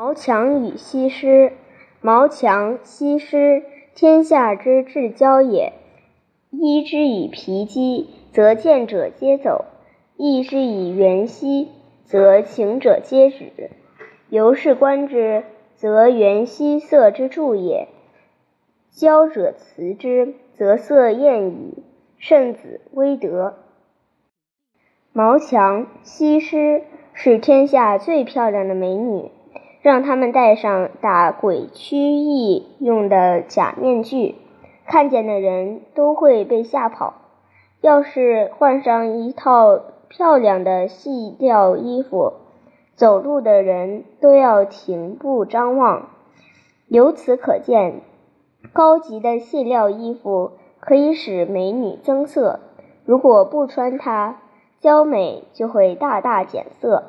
毛强与西施。毛强，西施，天下之至交也。衣之以皮肌，则见者皆走；异之以圆兮，则情者皆止。由是观之，则圆兮色之助也。交者辞之，则色艳矣。圣子威德。毛强、西施是天下最漂亮的美女。让他们戴上打鬼驱疫用的假面具，看见的人都会被吓跑。要是换上一套漂亮的细料衣服，走路的人都要停步张望。由此可见，高级的细料衣服可以使美女增色，如果不穿它，娇美就会大大减色。